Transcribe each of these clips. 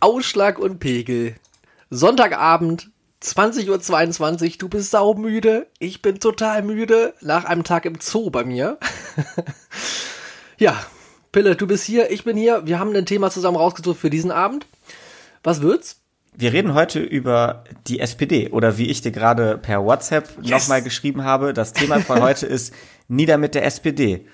Ausschlag und Pegel. Sonntagabend, 20.22 Uhr, du bist saumüde, ich bin total müde, nach einem Tag im Zoo bei mir. ja, Pille, du bist hier, ich bin hier, wir haben ein Thema zusammen rausgesucht für diesen Abend. Was wird's? Wir reden heute über die SPD oder wie ich dir gerade per WhatsApp yes. nochmal geschrieben habe, das Thema von heute ist Nieder mit der SPD.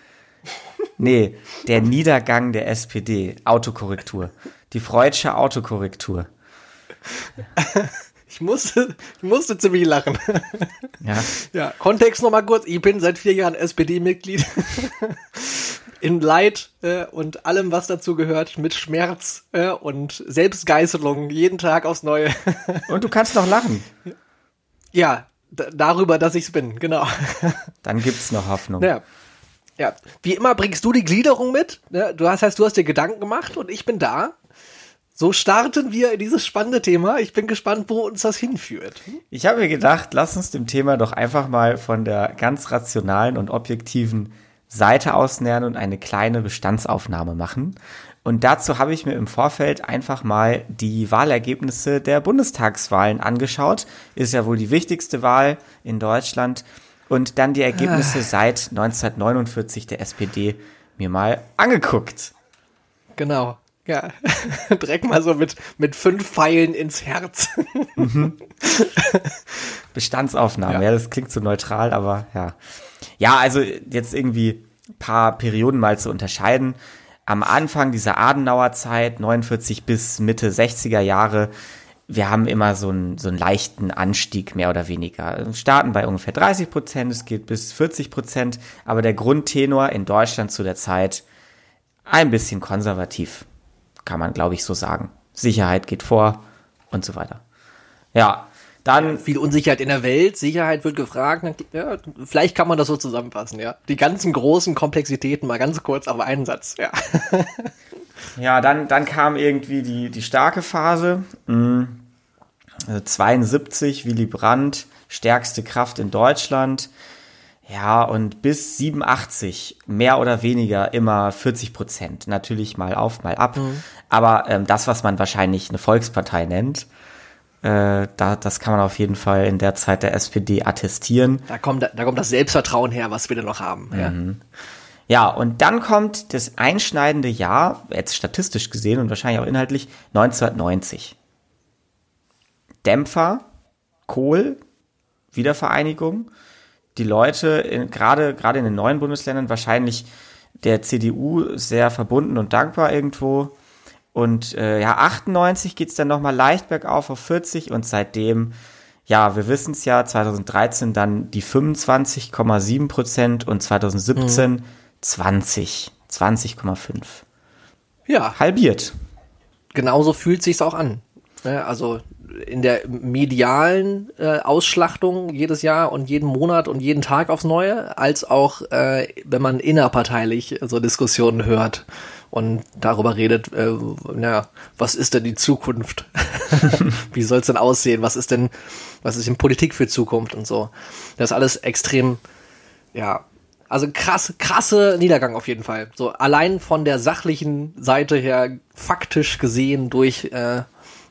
Nee, der Niedergang der SPD. Autokorrektur. Die Freudsche Autokorrektur. Ich musste, ich musste ziemlich lachen. Ja. Ja, Kontext nochmal kurz. Ich bin seit vier Jahren SPD-Mitglied. In Leid äh, und allem, was dazu gehört, mit Schmerz äh, und Selbstgeißelung, jeden Tag aufs Neue. und du kannst noch lachen. Ja, darüber, dass ich's bin, genau. Dann gibt's noch Hoffnung. Ja. Ja, wie immer bringst du die Gliederung mit. Ne? Du hast, heißt, du hast dir Gedanken gemacht und ich bin da. So starten wir in dieses spannende Thema. Ich bin gespannt, wo uns das hinführt. Ich habe mir gedacht, lass uns dem Thema doch einfach mal von der ganz rationalen und objektiven Seite aus nähern und eine kleine Bestandsaufnahme machen. Und dazu habe ich mir im Vorfeld einfach mal die Wahlergebnisse der Bundestagswahlen angeschaut. Ist ja wohl die wichtigste Wahl in Deutschland. Und dann die Ergebnisse ah. seit 1949 der SPD mir mal angeguckt. Genau. Ja, direkt mal so mit, mit fünf Pfeilen ins Herz. Mhm. Bestandsaufnahme, ja. ja, das klingt so neutral, aber ja. Ja, also jetzt irgendwie paar Perioden mal zu unterscheiden. Am Anfang dieser Adenauer Zeit, 49 bis Mitte 60er Jahre, wir haben immer so einen, so einen leichten Anstieg, mehr oder weniger. Wir starten bei ungefähr 30 Prozent, es geht bis 40 Prozent, aber der Grundtenor in Deutschland zu der Zeit ein bisschen konservativ kann man, glaube ich, so sagen. Sicherheit geht vor und so weiter. Ja, dann. Ja, viel Unsicherheit in der Welt, Sicherheit wird gefragt. Ja, vielleicht kann man das so zusammenfassen, ja. Die ganzen großen Komplexitäten mal ganz kurz auf einen Satz, ja. ja, dann, dann kam irgendwie die, die starke Phase. Mhm. 72, Willy Brandt, stärkste Kraft in Deutschland. Ja, und bis 87 mehr oder weniger immer 40 Prozent. Natürlich mal auf, mal ab. Mhm. Aber ähm, das, was man wahrscheinlich eine Volkspartei nennt, äh, da, das kann man auf jeden Fall in der Zeit der SPD attestieren. Da kommt, da kommt das Selbstvertrauen her, was wir denn noch haben. Ja. Mhm. ja, und dann kommt das einschneidende Jahr, jetzt statistisch gesehen und wahrscheinlich auch inhaltlich, 1990. Dämpfer, Kohl, Wiedervereinigung die Leute gerade gerade in den neuen Bundesländern wahrscheinlich der CDU sehr verbunden und dankbar irgendwo. Und äh, ja, 98 geht's dann nochmal leicht bergauf auf 40 und seitdem, ja, wir wissen es ja, 2013 dann die 25,7 Prozent und 2017 mhm. 20, 20,5. Ja. Halbiert. Genauso fühlt sich's auch an. Also in der medialen äh, Ausschlachtung jedes Jahr und jeden Monat und jeden Tag aufs Neue, als auch äh, wenn man innerparteilich so Diskussionen hört und darüber redet, äh, naja, was ist denn die Zukunft? Wie soll es denn aussehen? Was ist denn, was ist denn Politik für Zukunft und so? Das ist alles extrem, ja, also krass, krasse Niedergang auf jeden Fall. So allein von der sachlichen Seite her faktisch gesehen durch äh,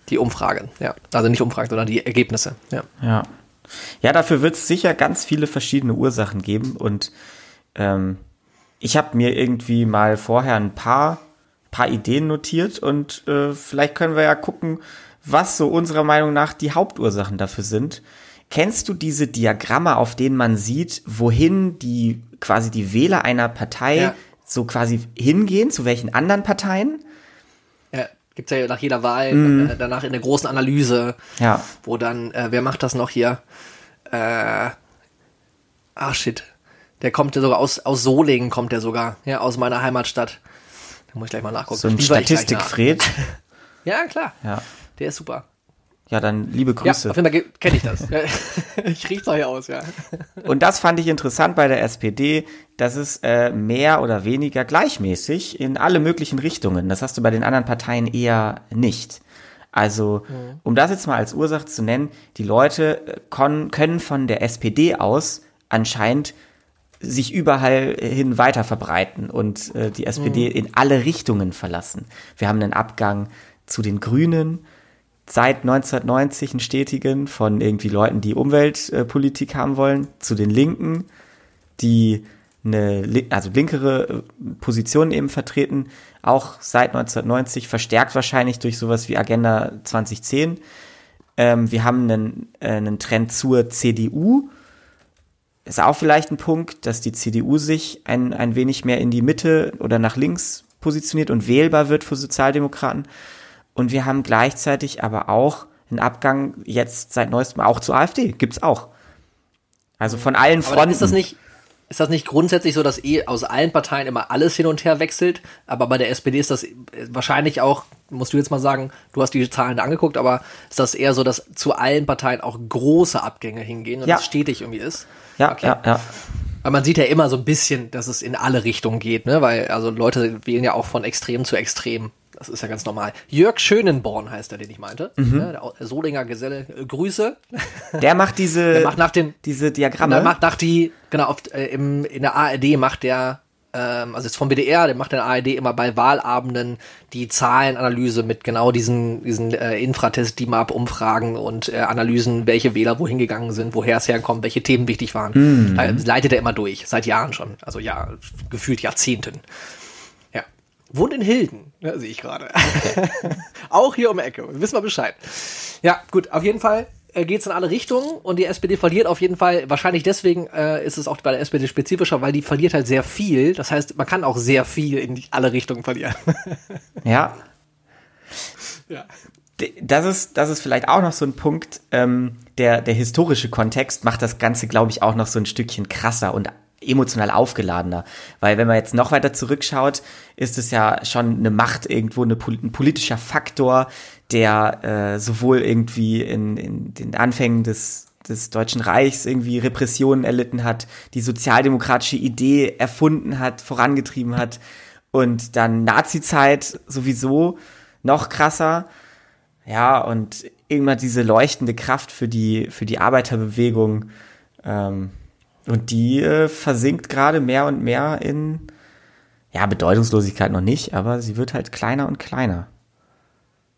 die Umfragen, ja. Also nicht Umfragen, sondern die Ergebnisse, ja. Ja, ja dafür wird es sicher ganz viele verschiedene Ursachen geben und ähm, ich habe mir irgendwie mal vorher ein paar, paar Ideen notiert und äh, vielleicht können wir ja gucken, was so unserer Meinung nach die Hauptursachen dafür sind. Kennst du diese Diagramme, auf denen man sieht, wohin die quasi die Wähler einer Partei ja. so quasi hingehen, zu welchen anderen Parteien? Gibt's ja nach jeder Wahl, mm. äh, danach in der großen Analyse, ja. wo dann, äh, wer macht das noch hier? Äh, ach shit. Der kommt ja sogar aus, aus Solingen, kommt der sogar, ja, aus meiner Heimatstadt. Da muss ich gleich mal nachgucken. So ein Statistikfred. ja, klar. Ja. Der ist super. Ja, dann liebe Grüße. Ja, auf jeden Fall kenne ich das. ich riech's auch hier aus, ja. Und das fand ich interessant bei der SPD, dass es äh, mehr oder weniger gleichmäßig in alle möglichen Richtungen. Das hast du bei den anderen Parteien eher nicht. Also, mhm. um das jetzt mal als Ursache zu nennen, die Leute äh, können von der SPD aus anscheinend sich überall hin weiter verbreiten und äh, die SPD mhm. in alle Richtungen verlassen. Wir haben einen Abgang zu den Grünen, seit 1990 einen stetigen von irgendwie Leuten, die Umweltpolitik haben wollen, zu den Linken, die eine also linkere äh, Position eben vertreten, auch seit 1990 verstärkt wahrscheinlich durch sowas wie Agenda 2010. Ähm, wir haben einen, äh, einen Trend zur CDU. Ist auch vielleicht ein Punkt, dass die CDU sich ein, ein wenig mehr in die Mitte oder nach links positioniert und wählbar wird für Sozialdemokraten. Und wir haben gleichzeitig aber auch einen Abgang jetzt seit neuestem auch zur AfD. Gibt's auch. Also von allen Fronten. Aber ist das nicht, ist das nicht grundsätzlich so, dass eh aus allen Parteien immer alles hin und her wechselt? Aber bei der SPD ist das wahrscheinlich auch, musst du jetzt mal sagen, du hast die Zahlen angeguckt, aber ist das eher so, dass zu allen Parteien auch große Abgänge hingehen und ja. es stetig irgendwie ist? Ja, okay. ja, ja. Weil man sieht ja immer so ein bisschen, dass es in alle Richtungen geht, ne? Weil also Leute wählen ja auch von Extrem zu Extrem. Das ist ja ganz normal. Jörg Schönenborn heißt er, den ich meinte. Mhm. Ja, der Solinger Geselle. Äh, Grüße. Der macht diese, der macht nach den, diese Diagramme. Der macht nach die, genau, oft, äh, im, in der ARD macht der, ähm, also jetzt vom WDR, der macht in der ARD immer bei Wahlabenden die Zahlenanalyse mit genau diesen, diesen äh, Infratest, die Map Umfragen und äh, Analysen, welche Wähler wohin gegangen sind, woher es herkommt, welche Themen wichtig waren. Mhm. Da leitet er immer durch, seit Jahren schon. Also ja, gefühlt Jahrzehnten. Wohnt in Hilden, ja, sehe ich gerade. Okay. auch hier um die Ecke. Wissen wir Bescheid. Ja, gut, auf jeden Fall äh, geht es in alle Richtungen und die SPD verliert auf jeden Fall. Wahrscheinlich deswegen äh, ist es auch bei der SPD spezifischer, weil die verliert halt sehr viel. Das heißt, man kann auch sehr viel in alle Richtungen verlieren. ja. Ja. Das ist, das ist vielleicht auch noch so ein Punkt, ähm, der, der historische Kontext macht das Ganze, glaube ich, auch noch so ein Stückchen krasser und emotional aufgeladener. Weil wenn man jetzt noch weiter zurückschaut, ist es ja schon eine Macht irgendwo, eine, ein politischer Faktor, der äh, sowohl irgendwie in, in den Anfängen des, des Deutschen Reichs irgendwie Repressionen erlitten hat, die sozialdemokratische Idee erfunden hat, vorangetrieben hat und dann Nazi-Zeit sowieso noch krasser. Ja, und irgendwann diese leuchtende Kraft für die, für die Arbeiterbewegung. Ähm, und die äh, versinkt gerade mehr und mehr in, ja, Bedeutungslosigkeit noch nicht, aber sie wird halt kleiner und kleiner.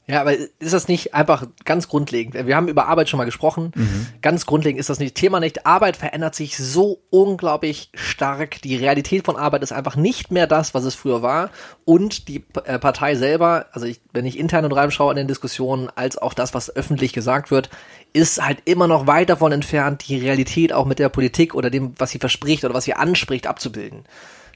Ja, aber ist das nicht einfach ganz grundlegend? Wir haben über Arbeit schon mal gesprochen. Mhm. Ganz grundlegend ist das nicht Thema nicht. Arbeit verändert sich so unglaublich stark. Die Realität von Arbeit ist einfach nicht mehr das, was es früher war. Und die äh, Partei selber, also ich, wenn ich intern und reinschaue in den Diskussionen, als auch das, was öffentlich gesagt wird, ist halt immer noch weit davon entfernt, die Realität auch mit der Politik oder dem, was sie verspricht oder was sie anspricht, abzubilden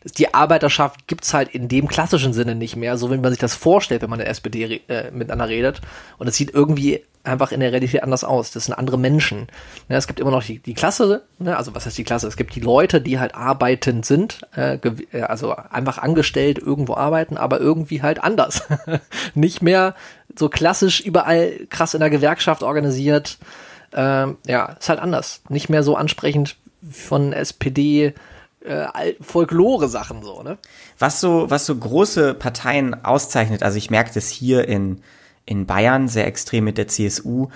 die Arbeiterschaft gibt's halt in dem klassischen Sinne nicht mehr, so wie man sich das vorstellt, wenn man in der SPD äh, miteinander redet. Und es sieht irgendwie einfach in der Realität anders aus. Das sind andere Menschen. Ja, es gibt immer noch die, die Klasse, ne? also was heißt die Klasse? Es gibt die Leute, die halt arbeitend sind, äh, äh also einfach angestellt irgendwo arbeiten, aber irgendwie halt anders. nicht mehr so klassisch überall krass in der Gewerkschaft organisiert. Ähm, ja, ist halt anders. Nicht mehr so ansprechend von SPD äh, Folklore-Sachen so, ne? Was so, was so große Parteien auszeichnet, also ich merke das hier in, in Bayern sehr extrem mit der CSU,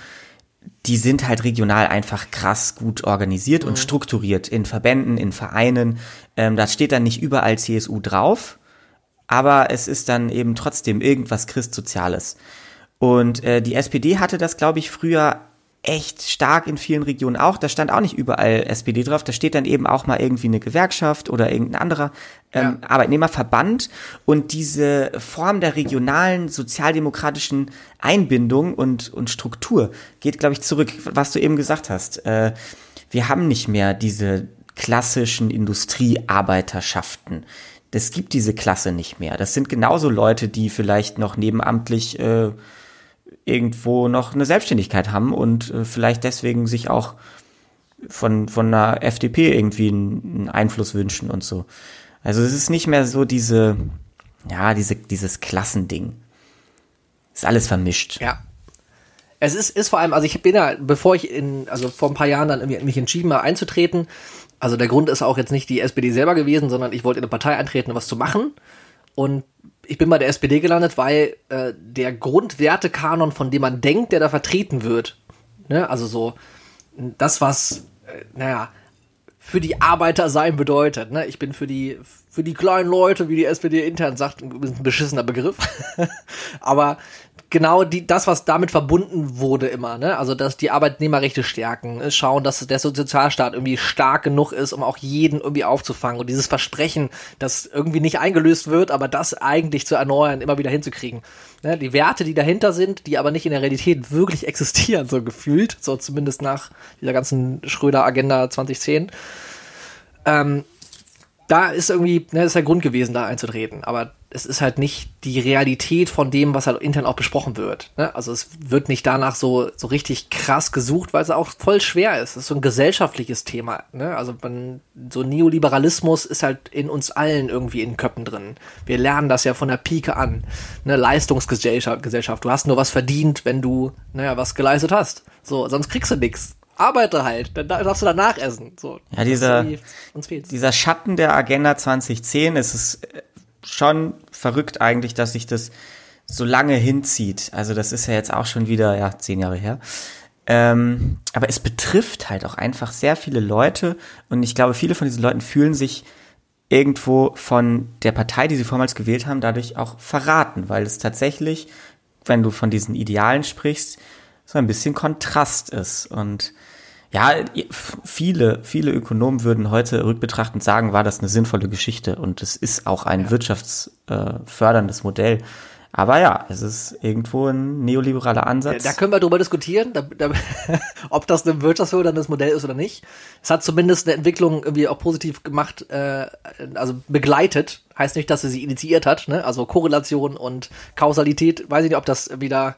die sind halt regional einfach krass gut organisiert mhm. und strukturiert in Verbänden, in Vereinen. Ähm, da steht dann nicht überall CSU drauf, aber es ist dann eben trotzdem irgendwas Christsoziales. Und äh, die SPD hatte das, glaube ich, früher echt stark in vielen Regionen auch. Da stand auch nicht überall SPD drauf. Da steht dann eben auch mal irgendwie eine Gewerkschaft oder irgendein anderer ähm, ja. Arbeitnehmerverband. Und diese Form der regionalen sozialdemokratischen Einbindung und, und Struktur geht, glaube ich, zurück, was du eben gesagt hast. Äh, wir haben nicht mehr diese klassischen Industriearbeiterschaften. Das gibt diese Klasse nicht mehr. Das sind genauso Leute, die vielleicht noch nebenamtlich äh, irgendwo noch eine Selbstständigkeit haben und äh, vielleicht deswegen sich auch von, von einer FDP irgendwie einen, Einfluss wünschen und so. Also es ist nicht mehr so diese, ja, diese, dieses Klassending. Ist alles vermischt. Ja. Es ist, ist vor allem, also ich bin ja, bevor ich in, also vor ein paar Jahren dann mich entschieden mal einzutreten, also der Grund ist auch jetzt nicht die SPD selber gewesen, sondern ich wollte in eine Partei eintreten, um was zu machen. Und ich bin bei der SPD gelandet, weil äh, der Grundwertekanon, von dem man denkt, der da vertreten wird, ne, also so das, was, äh, naja, für die Arbeiter sein bedeutet. Ne? Ich bin für die, für die kleinen Leute, wie die SPD intern sagt, ein beschissener Begriff. Aber genau die, das, was damit verbunden wurde immer, ne? Also, dass die Arbeitnehmerrechte stärken, äh, schauen, dass der Sozialstaat irgendwie stark genug ist, um auch jeden irgendwie aufzufangen und dieses Versprechen, das irgendwie nicht eingelöst wird, aber das eigentlich zu erneuern, immer wieder hinzukriegen. Ne? Die Werte, die dahinter sind, die aber nicht in der Realität wirklich existieren, so gefühlt, so zumindest nach dieser ganzen Schröder-Agenda 2010. Ähm, da ist irgendwie, ne, ist der Grund gewesen, da einzutreten. Aber es ist halt nicht die Realität von dem, was halt intern auch besprochen wird. Ne? Also es wird nicht danach so, so richtig krass gesucht, weil es auch voll schwer ist. Es ist so ein gesellschaftliches Thema. Ne? Also man, so Neoliberalismus ist halt in uns allen irgendwie in Köppen drin. Wir lernen das ja von der Pike an. Ne? Leistungsgesellschaft. Gesellschaft. Du hast nur was verdient, wenn du, naja, was geleistet hast. So, sonst kriegst du nichts arbeite halt, dann darfst du danach essen. So, ja, dieser, dieser Schatten der Agenda 2010, es ist äh, schon verrückt eigentlich, dass sich das so lange hinzieht. Also das ist ja jetzt auch schon wieder, ja, zehn Jahre her. Ähm, aber es betrifft halt auch einfach sehr viele Leute und ich glaube, viele von diesen Leuten fühlen sich irgendwo von der Partei, die sie vormals gewählt haben, dadurch auch verraten, weil es tatsächlich, wenn du von diesen Idealen sprichst, so ein bisschen Kontrast ist. Und ja, viele, viele Ökonomen würden heute rückbetrachtend sagen, war das eine sinnvolle Geschichte und es ist auch ein ja. wirtschaftsförderndes Modell. Aber ja, es ist irgendwo ein neoliberaler Ansatz. Da können wir drüber diskutieren, da, da, ob das ein wirtschaftsförderndes Modell ist oder nicht. Es hat zumindest eine Entwicklung irgendwie auch positiv gemacht, äh, also begleitet. Heißt nicht, dass sie sie initiiert hat. Ne? Also Korrelation und Kausalität, weiß ich nicht, ob das wieder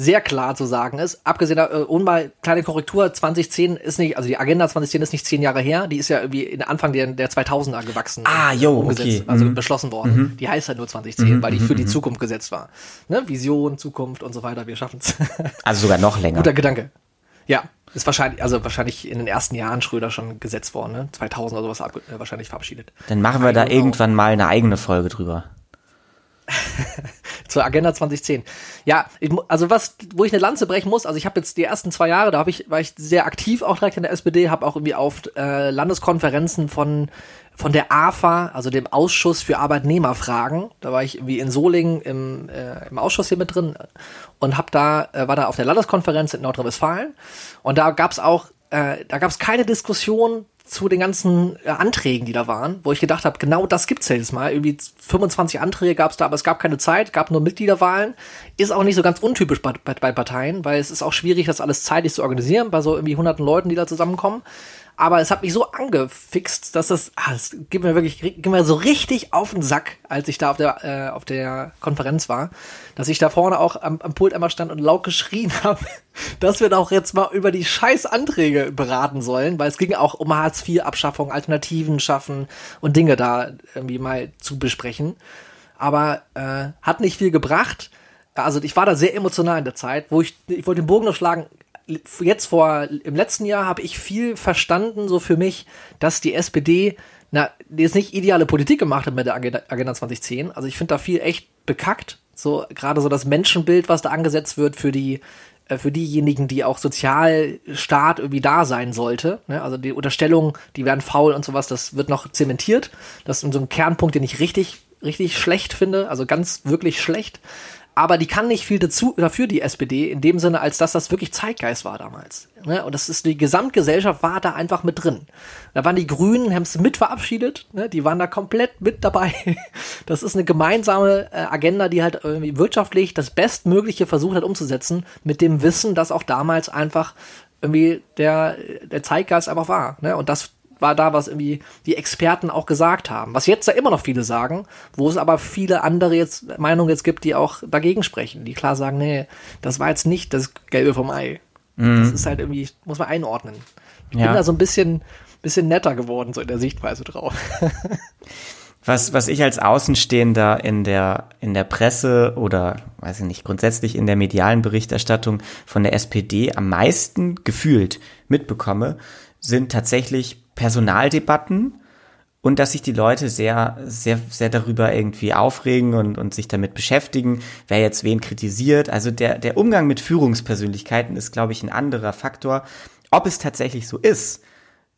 sehr klar zu sagen ist. Abgesehen, äh, und mal kleine Korrektur, 2010 ist nicht, also die Agenda 2010 ist nicht zehn Jahre her, die ist ja irgendwie in Anfang der, der 2000er gewachsen. Ah, jo, umgesetzt, okay. also mhm. beschlossen worden. Mhm. Die heißt halt nur 2010, mhm. weil die für die mhm. Zukunft gesetzt war. Ne? Vision, Zukunft und so weiter, wir schaffen's. Also sogar noch länger. Guter Gedanke. Ja, ist wahrscheinlich, also wahrscheinlich in den ersten Jahren Schröder schon gesetzt worden, ne? 2000 oder sowas ab, äh, wahrscheinlich verabschiedet. Dann machen wir da irgendwann mal eine eigene Folge drüber. zur Agenda 2010. Ja, ich, also was, wo ich eine Lanze brechen muss, also ich habe jetzt die ersten zwei Jahre, da habe ich, war ich sehr aktiv auch direkt in der SPD, habe auch irgendwie auf äh, Landeskonferenzen von von der AFA, also dem Ausschuss für Arbeitnehmerfragen, da war ich irgendwie in Solingen im, äh, im Ausschuss hier mit drin und hab da äh, war da auf der Landeskonferenz in Nordrhein-Westfalen und da gab's auch äh, da gab's keine Diskussion zu den ganzen äh, Anträgen, die da waren, wo ich gedacht habe, genau das gibt's ja jetzt mal. Irgendwie 25 Anträge gab's da, aber es gab keine Zeit, gab nur Mitgliederwahlen. Ist auch nicht so ganz untypisch bei, bei, bei Parteien, weil es ist auch schwierig, das alles zeitlich zu organisieren, bei so irgendwie hunderten Leuten, die da zusammenkommen. Aber es hat mich so angefixt, dass das, ah, das gibt mir wirklich, gibt mir so richtig auf den Sack, als ich da auf der, äh, auf der Konferenz war, dass ich da vorne auch am, am Pult einmal stand und laut geschrien habe, dass wir doch jetzt mal über die scheiß Anträge beraten sollen, weil es ging auch um Hartz-IV-Abschaffung, Alternativen schaffen und Dinge da irgendwie mal zu besprechen. Aber äh, hat nicht viel gebracht. Also ich war da sehr emotional in der Zeit, wo ich, ich wollte den Bogen noch schlagen, jetzt vor, im letzten Jahr habe ich viel verstanden, so für mich, dass die SPD, na, jetzt nicht ideale Politik gemacht hat mit der Agenda, Agenda 2010. Also ich finde da viel echt bekackt. So, gerade so das Menschenbild, was da angesetzt wird für die, äh, für diejenigen, die auch Sozialstaat irgendwie da sein sollte. Ne? Also die Unterstellung, die werden faul und sowas, das wird noch zementiert. Das ist so ein Kernpunkt, den ich richtig, richtig schlecht finde. Also ganz wirklich schlecht aber die kann nicht viel dazu, dafür, die SPD, in dem Sinne, als dass das wirklich Zeitgeist war damals. Ne? Und das ist, die Gesamtgesellschaft war da einfach mit drin. Da waren die Grünen, haben es mit verabschiedet, ne? die waren da komplett mit dabei. Das ist eine gemeinsame äh, Agenda, die halt irgendwie wirtschaftlich das Bestmögliche versucht hat umzusetzen, mit dem Wissen, dass auch damals einfach irgendwie der, der Zeitgeist einfach war. Ne? Und das war da, was irgendwie die Experten auch gesagt haben. Was jetzt da immer noch viele sagen, wo es aber viele andere jetzt Meinungen jetzt gibt, die auch dagegen sprechen, die klar sagen, nee, das war jetzt nicht das Gelbe vom Ei. Mhm. Das ist halt irgendwie, muss man einordnen. Ich ja. bin da so ein bisschen, bisschen netter geworden, so in der Sichtweise drauf. Was, was ich als Außenstehender in der, in der Presse oder, weiß ich nicht, grundsätzlich in der medialen Berichterstattung von der SPD am meisten gefühlt mitbekomme, sind tatsächlich Personaldebatten und dass sich die Leute sehr, sehr, sehr darüber irgendwie aufregen und, und sich damit beschäftigen, wer jetzt wen kritisiert. Also der, der Umgang mit Führungspersönlichkeiten ist, glaube ich, ein anderer Faktor. Ob es tatsächlich so ist,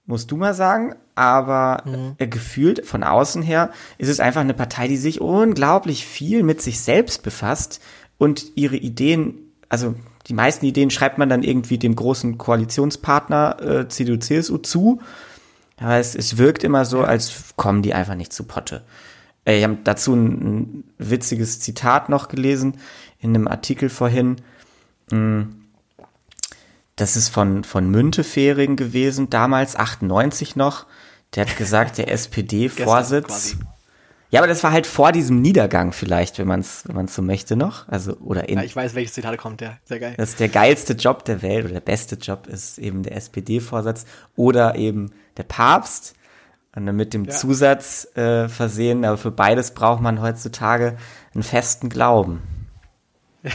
musst du mal sagen. aber mhm. äh, gefühlt von außen her ist es einfach eine Partei, die sich unglaublich viel mit sich selbst befasst und ihre Ideen, also die meisten Ideen schreibt man dann irgendwie dem großen Koalitionspartner äh, CDU, CSU zu. Aber es, es wirkt immer so, als kommen die einfach nicht zu Potte. Ich habe dazu ein, ein, witziges Zitat noch gelesen in einem Artikel vorhin. Hm, das ist von, von Müntefering gewesen, damals 98 noch. Der hat gesagt, der SPD-Vorsitz. Ja, aber das war halt vor diesem Niedergang vielleicht, wenn man es wenn man's so möchte noch. Also, oder in, ja, ich weiß, welches Zitat kommt, ja. Sehr geil. Das ist der geilste Job der Welt oder der beste Job ist eben der SPD-Vorsatz oder eben der Papst. Und dann mit dem ja. Zusatz äh, versehen, aber für beides braucht man heutzutage einen festen Glauben.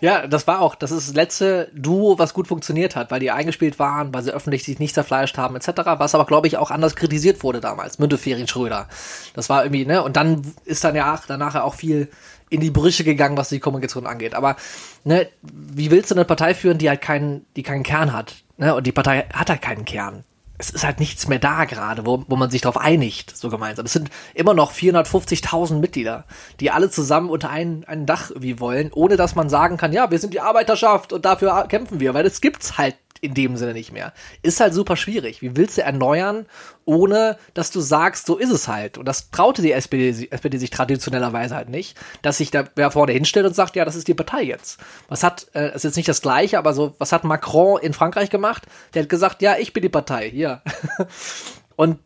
Ja, das war auch, das ist das letzte Duo, was gut funktioniert hat, weil die eingespielt waren, weil sie öffentlich sich nicht zerfleischt haben, etc., was aber, glaube ich, auch anders kritisiert wurde damals, Müntefering Schröder. Das war irgendwie, ne, und dann ist dann ja danach auch viel in die Brüche gegangen, was die Kommunikation angeht. Aber, ne, wie willst du eine Partei führen, die halt keinen, die keinen Kern hat? Ne? Und die Partei hat halt keinen Kern es ist halt nichts mehr da gerade, wo, wo man sich darauf einigt, so gemeinsam. Es sind immer noch 450.000 Mitglieder, die alle zusammen unter ein, ein Dach wie wollen, ohne dass man sagen kann, ja, wir sind die Arbeiterschaft und dafür kämpfen wir, weil es gibt's halt in dem Sinne nicht mehr. Ist halt super schwierig. Wie willst du erneuern, ohne dass du sagst, so ist es halt. Und das traute die SPD, SPD sich traditionellerweise halt nicht, dass sich da wer vorne hinstellt und sagt, ja, das ist die Partei jetzt. Was hat, äh, ist jetzt nicht das Gleiche, aber so, was hat Macron in Frankreich gemacht? Der hat gesagt, ja, ich bin die Partei, hier. und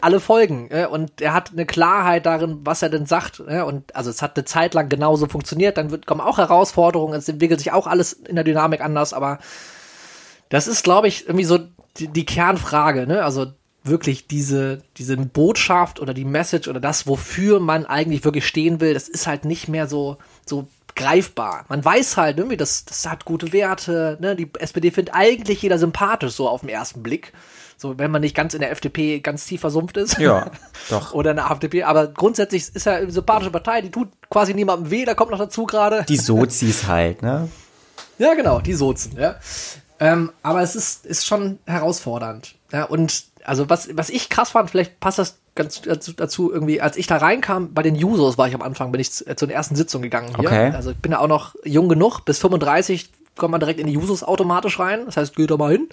alle folgen. Äh, und er hat eine Klarheit darin, was er denn sagt. Äh, und also es hat eine Zeit lang genauso funktioniert. Dann wird, kommen auch Herausforderungen. Es entwickelt sich auch alles in der Dynamik anders. Aber das ist, glaube ich, irgendwie so die, die Kernfrage. Ne? Also wirklich diese, diese Botschaft oder die Message oder das, wofür man eigentlich wirklich stehen will, das ist halt nicht mehr so, so greifbar. Man weiß halt irgendwie, das, das hat gute Werte, ne? Die SPD findet eigentlich jeder sympathisch, so auf den ersten Blick. So, wenn man nicht ganz in der FDP ganz tief versumpft ist. Ja, doch. Oder in der AfDP. Aber grundsätzlich ist ja eine sympathische Partei, die tut quasi niemandem weh, da kommt noch dazu gerade. Die Sozis halt, ne? Ja, genau, die Sozen, ja. Ähm, aber es ist, ist schon herausfordernd. Ja, und also was, was ich krass fand, vielleicht passt das ganz dazu, irgendwie, als ich da reinkam, bei den Users war ich am Anfang, bin ich zu, äh, zur ersten Sitzung gegangen hier. Okay. Also ich bin ja auch noch jung genug, bis 35 kommt man direkt in die Users automatisch rein. Das heißt, geht da mal hin.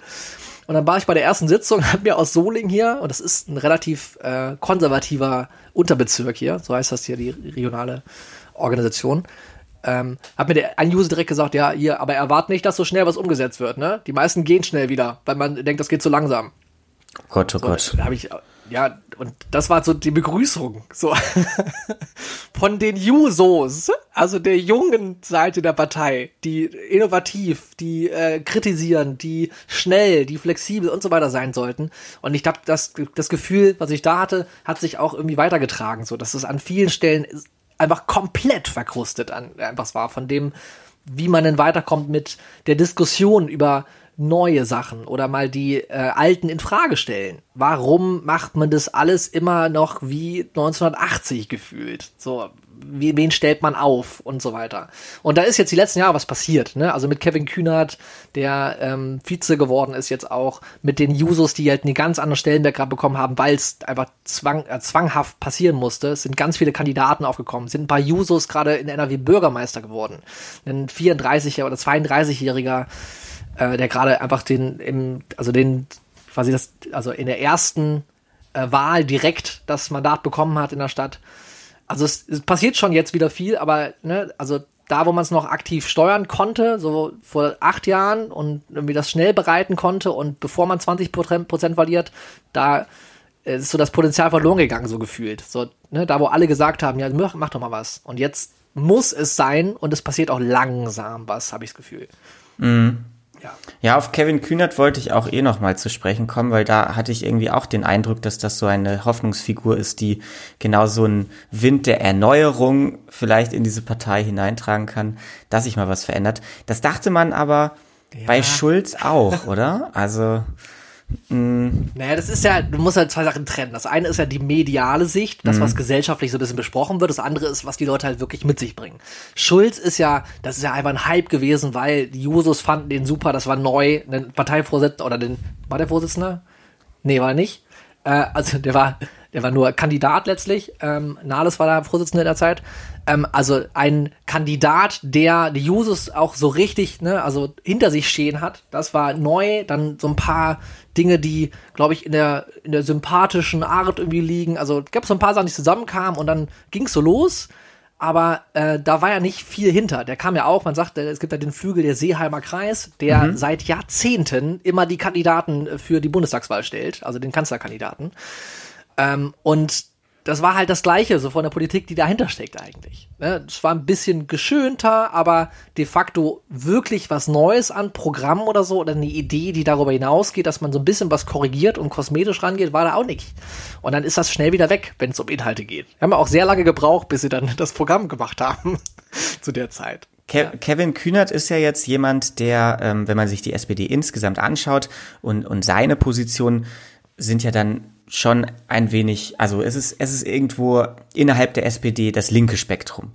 Und dann war ich bei der ersten Sitzung, hab mir aus Soling hier, und das ist ein relativ äh, konservativer Unterbezirk hier, so heißt das hier, die regionale Organisation, ähm, hat mir der, ein User direkt gesagt, ja, hier, aber erwart nicht, dass so schnell was umgesetzt wird, ne? Die meisten gehen schnell wieder, weil man denkt, das geht zu langsam. Oh Gott, oh so, Gott. Da habe ich, ja, und das war so die Begrüßung, so von den Jusos, also der jungen Seite der Partei, die innovativ, die äh, kritisieren, die schnell, die flexibel und so weiter sein sollten. Und ich glaube, das, das Gefühl, was ich da hatte, hat sich auch irgendwie weitergetragen, so dass es an vielen Stellen einfach komplett verkrustet an, einfach war von dem, wie man denn weiterkommt mit der Diskussion über neue Sachen oder mal die äh, alten in Frage stellen. Warum macht man das alles immer noch wie 1980 gefühlt? So, wen stellt man auf und so weiter. Und da ist jetzt die letzten Jahre was passiert. Ne? Also mit Kevin Kühnert, der ähm, Vize geworden ist jetzt auch, mit den Jusos, die halt einen ganz anderen Stellenwert gerade bekommen haben, weil es einfach zwang, äh, zwanghaft passieren musste. Es sind ganz viele Kandidaten aufgekommen, es sind ein paar Jusos gerade in NRW Bürgermeister geworden. Ein 34er oder 32-Jähriger äh, der gerade einfach den, im, also den, quasi das, also in der ersten äh, Wahl direkt das Mandat bekommen hat in der Stadt. Also es, es passiert schon jetzt wieder viel, aber ne, also da, wo man es noch aktiv steuern konnte, so vor acht Jahren und irgendwie das schnell bereiten konnte und bevor man 20 Prozent verliert, da ist so das Potenzial verloren gegangen, so gefühlt. So, ne, da, wo alle gesagt haben, ja, mach, mach doch mal was. Und jetzt muss es sein und es passiert auch langsam was, habe ich das Gefühl. Mhm. Ja. ja, auf Kevin Kühnert wollte ich auch eh noch mal zu sprechen kommen, weil da hatte ich irgendwie auch den Eindruck, dass das so eine Hoffnungsfigur ist, die genau so einen Wind der Erneuerung vielleicht in diese Partei hineintragen kann, dass sich mal was verändert. Das dachte man aber ja. bei Schulz auch, oder? Also Mm. Naja, das ist ja, du musst halt zwei Sachen trennen. Das eine ist ja die mediale Sicht, das, was mhm. gesellschaftlich so ein bisschen besprochen wird. Das andere ist, was die Leute halt wirklich mit sich bringen. Schulz ist ja, das ist ja einfach ein Hype gewesen, weil die Jusos fanden den super, das war neu, einen Parteivorsitzender oder den, war der Vorsitzende? Nee, war er nicht. Äh, also der war, der war nur Kandidat letztlich. Ähm, Nahles war da Vorsitzender der Zeit. Ähm, also ein Kandidat, der die Jusos auch so richtig, ne, also hinter sich stehen hat. Das war neu. Dann so ein paar Dinge, die, glaube ich, in der, in der sympathischen Art irgendwie liegen. Also gab so ein paar Sachen, die zusammenkamen und dann ging's so los. Aber äh, da war ja nicht viel hinter. Der kam ja auch, man sagt, es gibt ja den Flügel der Seeheimer Kreis, der mhm. seit Jahrzehnten immer die Kandidaten für die Bundestagswahl stellt, also den Kanzlerkandidaten. Ähm, und das war halt das Gleiche, so von der Politik, die dahinter steckt eigentlich. Ne? Es war ein bisschen geschönter, aber de facto wirklich was Neues an Programm oder so oder eine Idee, die darüber hinausgeht, dass man so ein bisschen was korrigiert und kosmetisch rangeht, war da auch nicht. Und dann ist das schnell wieder weg, wenn es um Inhalte geht. Wir haben auch sehr lange gebraucht, bis sie dann das Programm gemacht haben zu der Zeit. Ke Kevin Kühnert ist ja jetzt jemand, der, ähm, wenn man sich die SPD insgesamt anschaut und, und seine Position sind ja dann schon ein wenig, also es ist, es ist irgendwo innerhalb der SPD das linke Spektrum.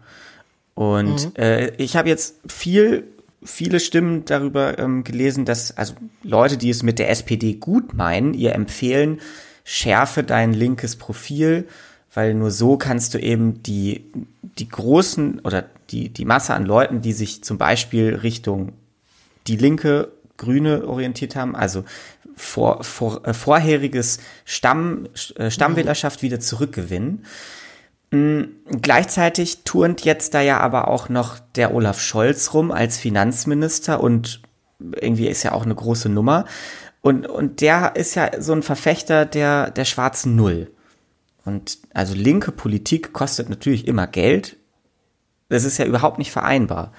Und mhm. äh, ich habe jetzt viel, viele Stimmen darüber ähm, gelesen, dass also Leute, die es mit der SPD gut meinen, ihr empfehlen, schärfe dein linkes Profil, weil nur so kannst du eben die, die großen oder die, die Masse an Leuten, die sich zum Beispiel Richtung die Linke Grüne orientiert haben, also vor, vor, äh, vorheriges Stamm, äh, Stammwählerschaft wieder zurückgewinnen. Mhm. Gleichzeitig turnt jetzt da ja aber auch noch der Olaf Scholz rum als Finanzminister und irgendwie ist ja auch eine große Nummer. Und, und der ist ja so ein Verfechter der, der schwarzen Null. Und also linke Politik kostet natürlich immer Geld. Das ist ja überhaupt nicht vereinbar.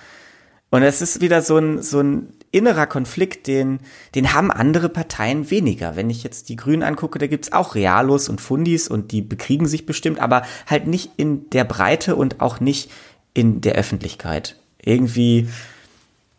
Und es ist wieder so ein, so ein innerer Konflikt, den, den haben andere Parteien weniger. Wenn ich jetzt die Grünen angucke, da gibt's auch Realos und Fundis und die bekriegen sich bestimmt, aber halt nicht in der Breite und auch nicht in der Öffentlichkeit. Irgendwie.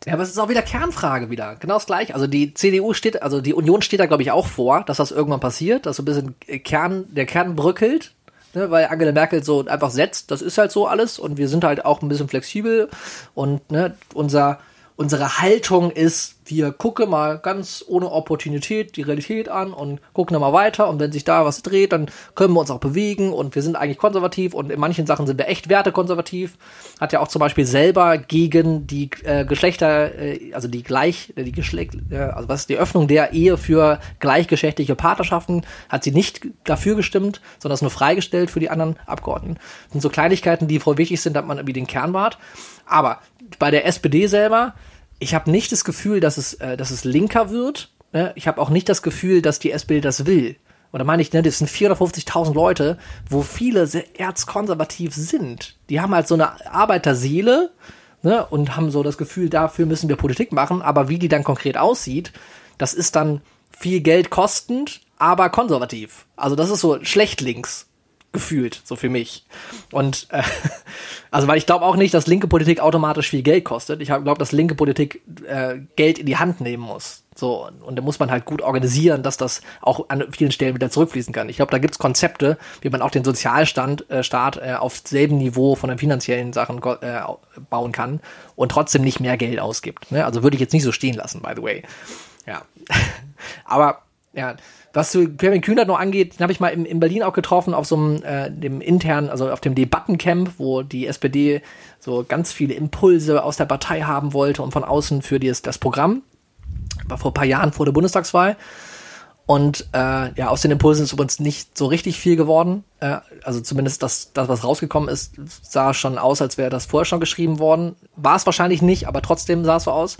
Ja, aber es ist auch wieder Kernfrage wieder. Genau das gleiche. Also die CDU steht, also die Union steht da, glaube ich, auch vor, dass das irgendwann passiert, dass so ein bisschen Kern, der Kern bröckelt, ne, weil Angela Merkel so einfach setzt, das ist halt so alles und wir sind halt auch ein bisschen flexibel und ne, unser unsere Haltung ist, wir gucken mal ganz ohne Opportunität die Realität an und gucken mal weiter und wenn sich da was dreht, dann können wir uns auch bewegen und wir sind eigentlich konservativ und in manchen Sachen sind wir echt wertekonservativ. Hat ja auch zum Beispiel selber gegen die äh, Geschlechter, äh, also die gleich, äh, die Geschlecht, äh, also was die Öffnung der Ehe für gleichgeschlechtliche Partnerschaften, hat sie nicht dafür gestimmt, sondern es nur freigestellt für die anderen Abgeordneten. Das sind so Kleinigkeiten, die voll wichtig sind, dass man irgendwie den Kern wahrt. Aber bei der SPD selber, ich habe nicht das Gefühl, dass es, äh, dass es linker wird. Ne? Ich habe auch nicht das Gefühl, dass die SPD das will. Oder meine ich, ne, das sind 450.000 Leute, wo viele sehr erzkonservativ sind. Die haben halt so eine Arbeiterseele ne, und haben so das Gefühl, dafür müssen wir Politik machen. Aber wie die dann konkret aussieht, das ist dann viel Geld kostend, aber konservativ. Also das ist so schlecht links gefühlt, so für mich. Und äh, also weil ich glaube auch nicht, dass linke Politik automatisch viel Geld kostet. Ich glaube, dass linke Politik äh, Geld in die Hand nehmen muss. So, und da muss man halt gut organisieren, dass das auch an vielen Stellen wieder zurückfließen kann. Ich glaube, da gibt's Konzepte, wie man auch den Sozialstand äh, Staat äh, auf selben Niveau von den finanziellen Sachen äh, bauen kann und trotzdem nicht mehr Geld ausgibt. Ne? Also würde ich jetzt nicht so stehen lassen, by the way. Ja. Aber ja, was zu Kevin Kühnert noch angeht, den habe ich mal in, in, Berlin auch getroffen, auf so einem äh, dem internen, also auf dem Debattencamp, wo die SPD so ganz viele Impulse aus der Partei haben wollte und von außen für dieses, das Programm. War vor ein paar Jahren vor der Bundestagswahl. Und äh, ja, aus den Impulsen ist übrigens nicht so richtig viel geworden. Äh, also zumindest das, das, was rausgekommen ist, sah schon aus, als wäre das vorher schon geschrieben worden. War es wahrscheinlich nicht, aber trotzdem sah es so aus.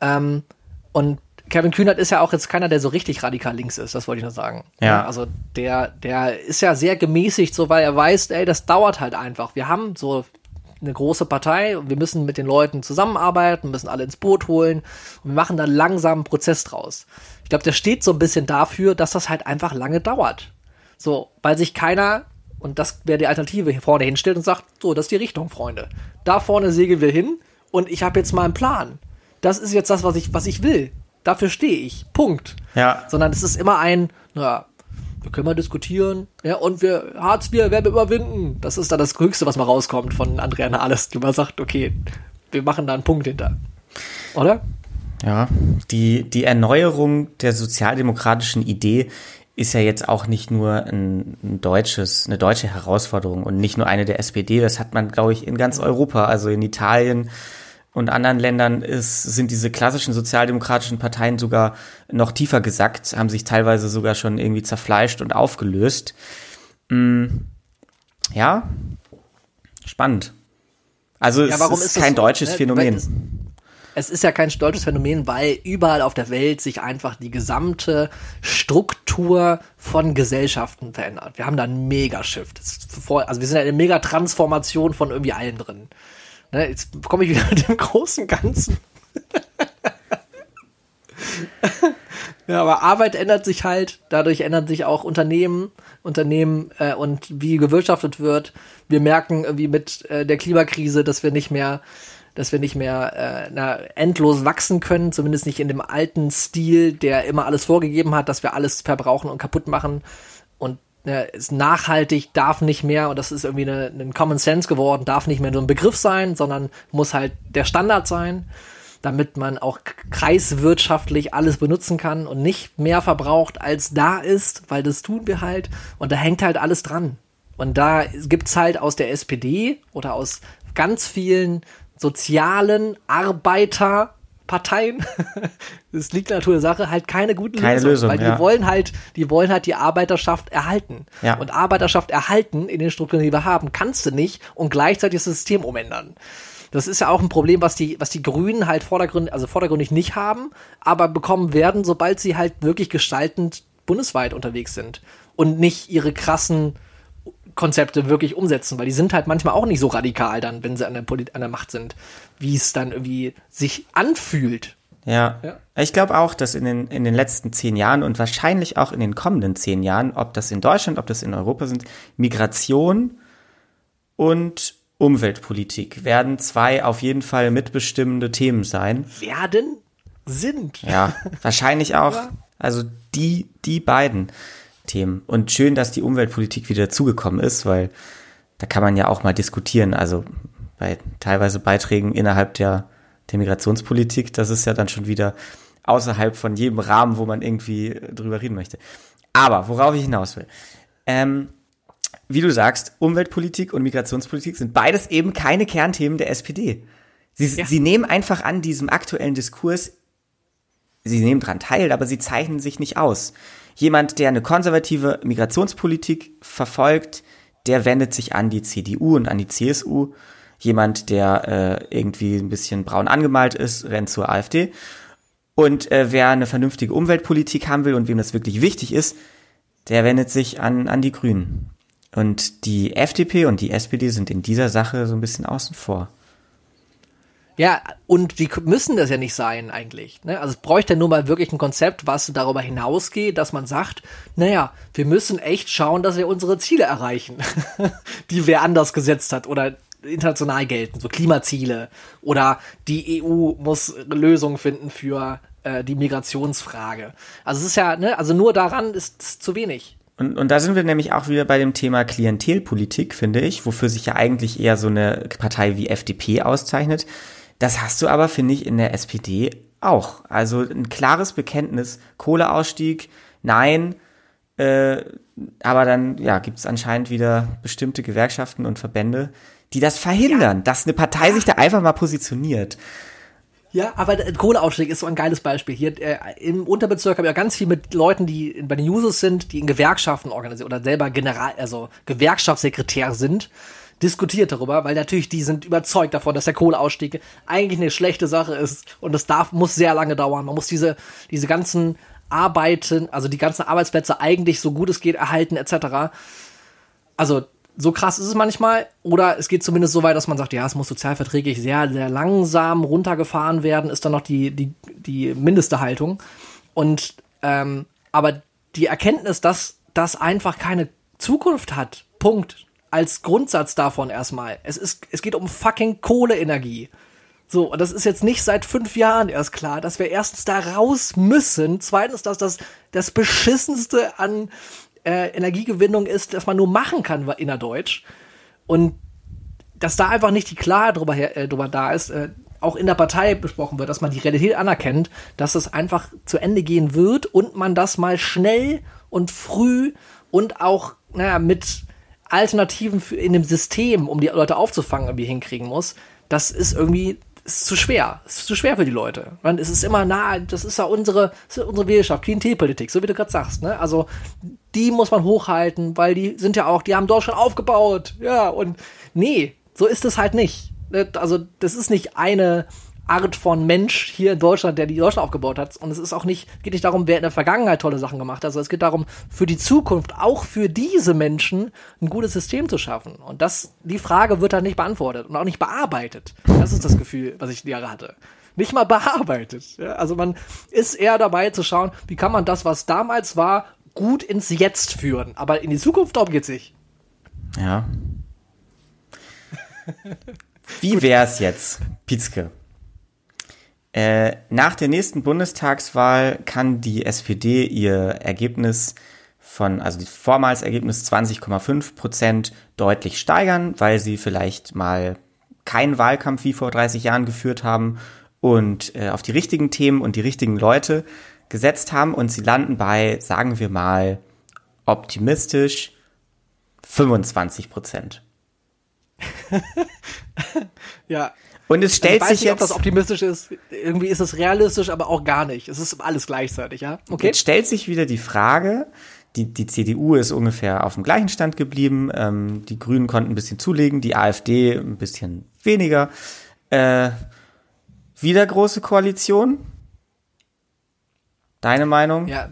Ähm, und Kevin Kühnert ist ja auch jetzt keiner, der so richtig radikal links ist, das wollte ich nur sagen. Ja. Also der, der ist ja sehr gemäßigt, so weil er weiß, ey, das dauert halt einfach. Wir haben so eine große Partei und wir müssen mit den Leuten zusammenarbeiten, müssen alle ins Boot holen und wir machen dann langsam einen Prozess draus. Ich glaube, der steht so ein bisschen dafür, dass das halt einfach lange dauert. So, weil sich keiner, und das wäre die Alternative, hier vorne hinstellt und sagt, so, das ist die Richtung, Freunde. Da vorne segeln wir hin und ich habe jetzt mal einen Plan. Das ist jetzt das, was ich, was ich will dafür stehe ich. Punkt. Ja. Sondern es ist immer ein, naja, wir können mal diskutieren, ja, und wir, Hartz IV werden wir überwinden. Das ist dann das Höchste, was mal rauskommt von Andrea Nahles, die mal sagt, okay, wir machen da einen Punkt hinter. Oder? Ja, die, die Erneuerung der sozialdemokratischen Idee ist ja jetzt auch nicht nur ein, ein, deutsches, eine deutsche Herausforderung und nicht nur eine der SPD. Das hat man, glaube ich, in ganz Europa, also in Italien und anderen Ländern ist, sind diese klassischen sozialdemokratischen Parteien sogar noch tiefer gesackt, haben sich teilweise sogar schon irgendwie zerfleischt und aufgelöst. Hm, ja, spannend. Also ja, es ist, ist kein so? deutsches ne? Phänomen es ist ja kein stolzes Phänomen, weil überall auf der Welt sich einfach die gesamte Struktur von Gesellschaften verändert. Wir haben da ein Megashift. Also wir sind ja eine Megatransformation von irgendwie allem drin. Ne, jetzt komme ich wieder mit dem großen Ganzen. ja, aber Arbeit ändert sich halt, dadurch ändern sich auch Unternehmen, Unternehmen äh, und wie gewirtschaftet wird. Wir merken irgendwie mit äh, der Klimakrise, dass wir nicht mehr dass wir nicht mehr äh, na, endlos wachsen können, zumindest nicht in dem alten Stil, der immer alles vorgegeben hat, dass wir alles verbrauchen und kaputt machen. Äh, ist nachhaltig darf nicht mehr, und das ist irgendwie eine, ein Common Sense geworden, darf nicht mehr nur ein Begriff sein, sondern muss halt der Standard sein, damit man auch kreiswirtschaftlich alles benutzen kann und nicht mehr verbraucht, als da ist, weil das tun wir halt. Und da hängt halt alles dran. Und da gibt's halt aus der SPD oder aus ganz vielen sozialen Arbeiterparteien, das liegt Natur der Sache, halt keine guten keine Lösung, Lösung weil die ja. wollen halt, die wollen halt die Arbeiterschaft erhalten. Ja. Und Arbeiterschaft erhalten in den Strukturen, die wir haben, kannst du nicht und gleichzeitig das System umändern. Das ist ja auch ein Problem, was die, was die Grünen halt vordergründig, also vordergründig nicht haben, aber bekommen werden, sobald sie halt wirklich gestaltend bundesweit unterwegs sind und nicht ihre krassen Konzepte wirklich umsetzen, weil die sind halt manchmal auch nicht so radikal dann, wenn sie an der, Polit an der Macht sind, wie es dann irgendwie sich anfühlt. Ja. ja. Ich glaube auch, dass in den, in den letzten zehn Jahren und wahrscheinlich auch in den kommenden zehn Jahren, ob das in Deutschland, ob das in Europa sind, Migration und Umweltpolitik werden zwei auf jeden Fall mitbestimmende Themen sein. Werden? Sind. Ja, wahrscheinlich auch. Ja. Also die, die beiden. Themen. Und schön, dass die Umweltpolitik wieder dazugekommen ist, weil da kann man ja auch mal diskutieren. Also bei teilweise Beiträgen innerhalb der, der Migrationspolitik, das ist ja dann schon wieder außerhalb von jedem Rahmen, wo man irgendwie drüber reden möchte. Aber worauf ich hinaus will. Ähm, wie du sagst, Umweltpolitik und Migrationspolitik sind beides eben keine Kernthemen der SPD. Sie, ja. sie nehmen einfach an diesem aktuellen Diskurs, sie nehmen dran teil, aber sie zeichnen sich nicht aus. Jemand, der eine konservative Migrationspolitik verfolgt, der wendet sich an die CDU und an die CSU. Jemand, der äh, irgendwie ein bisschen braun angemalt ist, rennt zur AfD. Und äh, wer eine vernünftige Umweltpolitik haben will und wem das wirklich wichtig ist, der wendet sich an, an die Grünen. Und die FDP und die SPD sind in dieser Sache so ein bisschen außen vor. Ja, und die müssen das ja nicht sein eigentlich. Ne? Also es bräuchte nur mal wirklich ein Konzept, was darüber hinausgeht, dass man sagt, naja, wir müssen echt schauen, dass wir unsere Ziele erreichen, die wer anders gesetzt hat oder international gelten, so Klimaziele oder die EU muss Lösungen finden für äh, die Migrationsfrage. Also es ist ja, ne, also nur daran ist zu wenig. Und, und da sind wir nämlich auch wieder bei dem Thema Klientelpolitik, finde ich, wofür sich ja eigentlich eher so eine Partei wie FDP auszeichnet das hast du aber, finde ich, in der SPD auch. Also ein klares Bekenntnis, Kohleausstieg, nein, äh, aber dann ja, gibt es anscheinend wieder bestimmte Gewerkschaften und Verbände, die das verhindern, ja. dass eine Partei sich da einfach mal positioniert. Ja, aber Kohleausstieg ist so ein geiles Beispiel. Hier äh, im Unterbezirk habe ich ja ganz viel mit Leuten, die bei den Users sind, die in Gewerkschaften organisieren oder selber General, also Gewerkschaftssekretär sind diskutiert darüber, weil natürlich die sind überzeugt davon, dass der Kohleausstieg eigentlich eine schlechte Sache ist und das darf, muss sehr lange dauern. Man muss diese, diese ganzen Arbeiten, also die ganzen Arbeitsplätze eigentlich so gut es geht erhalten, etc. Also, so krass ist es manchmal. Oder es geht zumindest so weit, dass man sagt, ja, es muss sozialverträglich sehr, sehr langsam runtergefahren werden, ist dann noch die, die, die mindeste Haltung. Und, ähm, aber die Erkenntnis, dass das einfach keine Zukunft hat. Punkt als Grundsatz davon erstmal. Es ist, es geht um fucking Kohleenergie. So, und das ist jetzt nicht seit fünf Jahren erst klar, dass wir erstens da raus müssen. Zweitens, dass das das Beschissenste an äh, Energiegewinnung ist, das man nur machen kann, innerdeutsch. Und dass da einfach nicht die Klarheit drüber, her, äh, drüber da ist, äh, auch in der Partei besprochen wird, dass man die Realität anerkennt, dass es einfach zu Ende gehen wird und man das mal schnell und früh und auch, naja, mit Alternativen für, in dem System, um die Leute aufzufangen, irgendwie hinkriegen muss, das ist irgendwie ist zu schwer. Ist zu schwer für die Leute. Man, es ist immer nah, das ist ja unsere, ist unsere Wählerschaft, Klientelpolitik, so wie du gerade sagst. Ne? Also die muss man hochhalten, weil die sind ja auch, die haben Deutschland aufgebaut. Ja, und nee, so ist es halt nicht. Ne? Also das ist nicht eine Art von Mensch hier in Deutschland, der die Deutschland aufgebaut hat. Und es ist auch nicht, geht nicht darum, wer in der Vergangenheit tolle Sachen gemacht hat. Also es geht darum, für die Zukunft, auch für diese Menschen, ein gutes System zu schaffen. Und das, die Frage wird dann nicht beantwortet und auch nicht bearbeitet. Das ist das Gefühl, was ich die Jahre hatte. Nicht mal bearbeitet. Ja, also man ist eher dabei zu schauen, wie kann man das, was damals war, gut ins Jetzt führen. Aber in die Zukunft, darum geht's nicht. Ja. Wie wär's jetzt, Pietzke? Äh, nach der nächsten Bundestagswahl kann die SPD ihr Ergebnis von, also das vormals Ergebnis 20,5 Prozent deutlich steigern, weil sie vielleicht mal keinen Wahlkampf wie vor 30 Jahren geführt haben und äh, auf die richtigen Themen und die richtigen Leute gesetzt haben und sie landen bei, sagen wir mal, optimistisch 25 Prozent. ja, und es stellt also ich weiß sich nicht, jetzt, ob das optimistisch ist. Irgendwie ist es realistisch, aber auch gar nicht. Es ist alles gleichzeitig, ja? Okay. Jetzt stellt sich wieder die Frage, die, die CDU ist ungefähr auf dem gleichen Stand geblieben, ähm, die Grünen konnten ein bisschen zulegen, die AfD ein bisschen weniger. Äh, wieder große Koalition? Deine Meinung? Ja,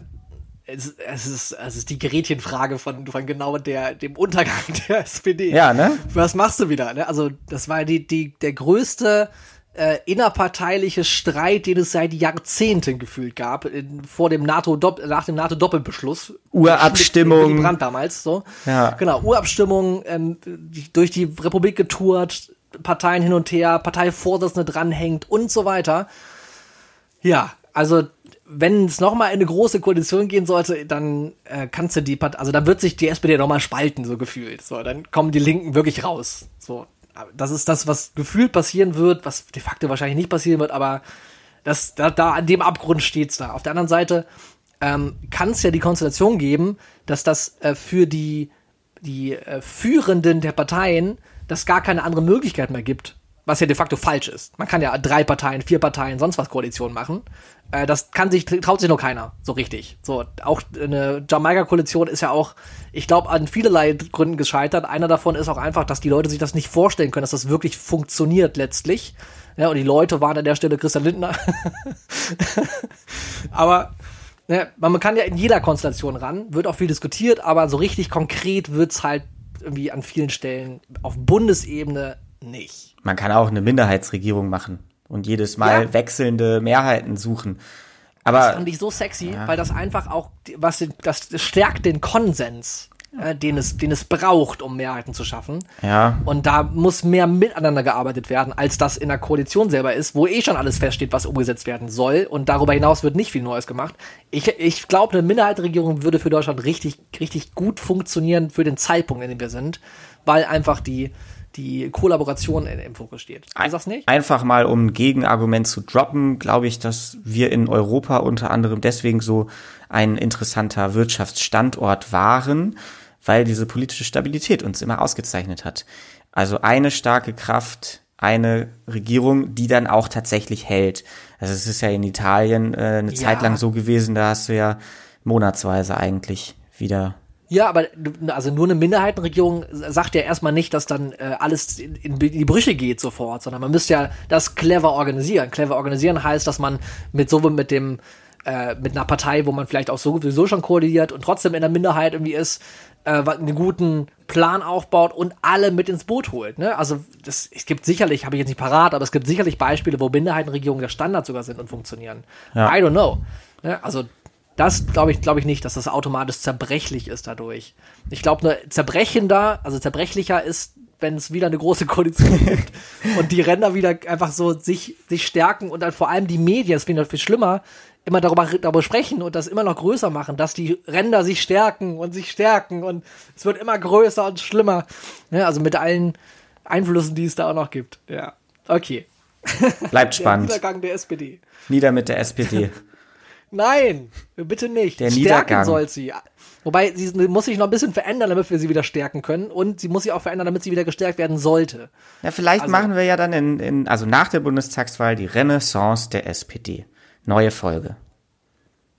es, es, ist, es ist die Gerätchenfrage von, von genau der, dem Untergang der SPD. Ja, ne? Was machst du wieder? Ne? Also, das war die, die, der größte äh, innerparteiliche Streit, den es seit Jahrzehnten gefühlt gab, in, vor dem NATO nach dem NATO-Doppelbeschluss. Urabstimmung. Brand damals, so. Ja. Genau, Urabstimmung, ähm, durch die Republik getourt, Parteien hin und her, Parteivorsitzende dranhängt und so weiter. Ja, also wenn es nochmal in eine große Koalition gehen sollte, dann äh, kannst du die Partei, also dann wird sich die SPD nochmal spalten, so gefühlt. So, dann kommen die Linken wirklich raus. So, das ist das, was gefühlt passieren wird, was de facto wahrscheinlich nicht passieren wird, aber das, da, da an dem Abgrund steht's da. Auf der anderen Seite ähm, kann es ja die Konstellation geben, dass das äh, für die, die äh, Führenden der Parteien das gar keine andere Möglichkeit mehr gibt. Was ja de facto falsch ist. Man kann ja drei Parteien, vier Parteien, sonst was Koalition machen. Äh, das kann sich, traut sich noch keiner, so richtig. So, auch eine Jamaika-Koalition ist ja auch, ich glaube, an vielerlei Gründen gescheitert. Einer davon ist auch einfach, dass die Leute sich das nicht vorstellen können, dass das wirklich funktioniert letztlich. Ja, und die Leute waren an der Stelle Christian Lindner. aber ne, man kann ja in jeder Konstellation ran, wird auch viel diskutiert, aber so richtig konkret wird's halt irgendwie an vielen Stellen auf Bundesebene nicht. Man kann auch eine Minderheitsregierung machen und jedes Mal ja. wechselnde Mehrheiten suchen. Aber das fand ich so sexy, ja. weil das einfach auch, was das, das stärkt den Konsens, äh, den es, den es braucht, um Mehrheiten zu schaffen. Ja. Und da muss mehr miteinander gearbeitet werden, als das in der Koalition selber ist, wo eh schon alles feststeht, was umgesetzt werden soll. Und darüber hinaus wird nicht viel Neues gemacht. Ich, ich glaube, eine Minderheitsregierung würde für Deutschland richtig, richtig gut funktionieren für den Zeitpunkt, in dem wir sind, weil einfach die die Kollaboration in, im Fokus steht. Du sagst nicht? Einfach mal, um ein Gegenargument zu droppen, glaube ich, dass wir in Europa unter anderem deswegen so ein interessanter Wirtschaftsstandort waren, weil diese politische Stabilität uns immer ausgezeichnet hat. Also eine starke Kraft, eine Regierung, die dann auch tatsächlich hält. Also es ist ja in Italien äh, eine ja. Zeit lang so gewesen, da hast du ja monatsweise eigentlich wieder ja, aber also nur eine Minderheitenregierung sagt ja erstmal nicht, dass dann äh, alles in, in, die Brüche geht sofort, sondern man müsste ja das clever organisieren. Clever organisieren heißt, dass man mit so mit dem äh, mit einer Partei, wo man vielleicht auch sowieso schon koaliert und trotzdem in der Minderheit irgendwie ist, äh, einen guten Plan aufbaut und alle mit ins Boot holt. Ne? Also das, es gibt sicherlich, habe ich jetzt nicht parat, aber es gibt sicherlich Beispiele, wo Minderheitenregierungen der Standard sogar sind und funktionieren. Ja. I don't know. Ne? Also das glaube ich, glaube ich nicht, dass das automatisch zerbrechlich ist dadurch. Ich glaube, nur zerbrechender, also zerbrechlicher ist, wenn es wieder eine große Koalition gibt und die Ränder wieder einfach so sich, sich stärken und dann vor allem die Medien, das finde ich noch viel schlimmer, immer darüber, darüber sprechen und das immer noch größer machen, dass die Ränder sich stärken und sich stärken und es wird immer größer und schlimmer. Ja, also mit allen Einflüssen, die es da auch noch gibt. Ja. Okay. Bleibt spannend. Der Niedergang der SPD. Nieder mit der SPD. Nein, bitte nicht. Der stärken soll sie. Wobei, sie muss sich noch ein bisschen verändern, damit wir sie wieder stärken können. Und sie muss sich auch verändern, damit sie wieder gestärkt werden sollte. Ja, vielleicht Also- machen wir ja dann in, in, also nach der Bundestagswahl die Renaissance der SPD. Neue Folge.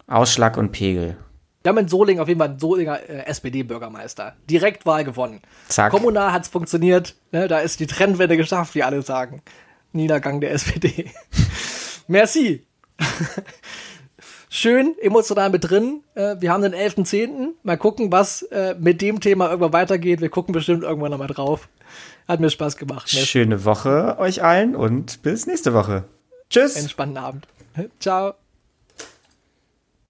Ausschlag und Pegel. Wir haben in Solingen auf jeden Fall einen Solinger äh, SPD-Bürgermeister. Direktwahl gewonnen. Zack. Kommunal hat's funktioniert. Ne, da ist die Trendwende geschafft, wie alle sagen. Niedergang der SPD. Merci. Schön emotional mit drin. Äh, wir haben den 11.10. Mal gucken, was äh, mit dem Thema irgendwann weitergeht. Wir gucken bestimmt irgendwann nochmal drauf. Hat mir Spaß gemacht. Merci. Schöne Woche euch allen und bis nächste Woche. Tschüss. Entspannten Abend. Ciao.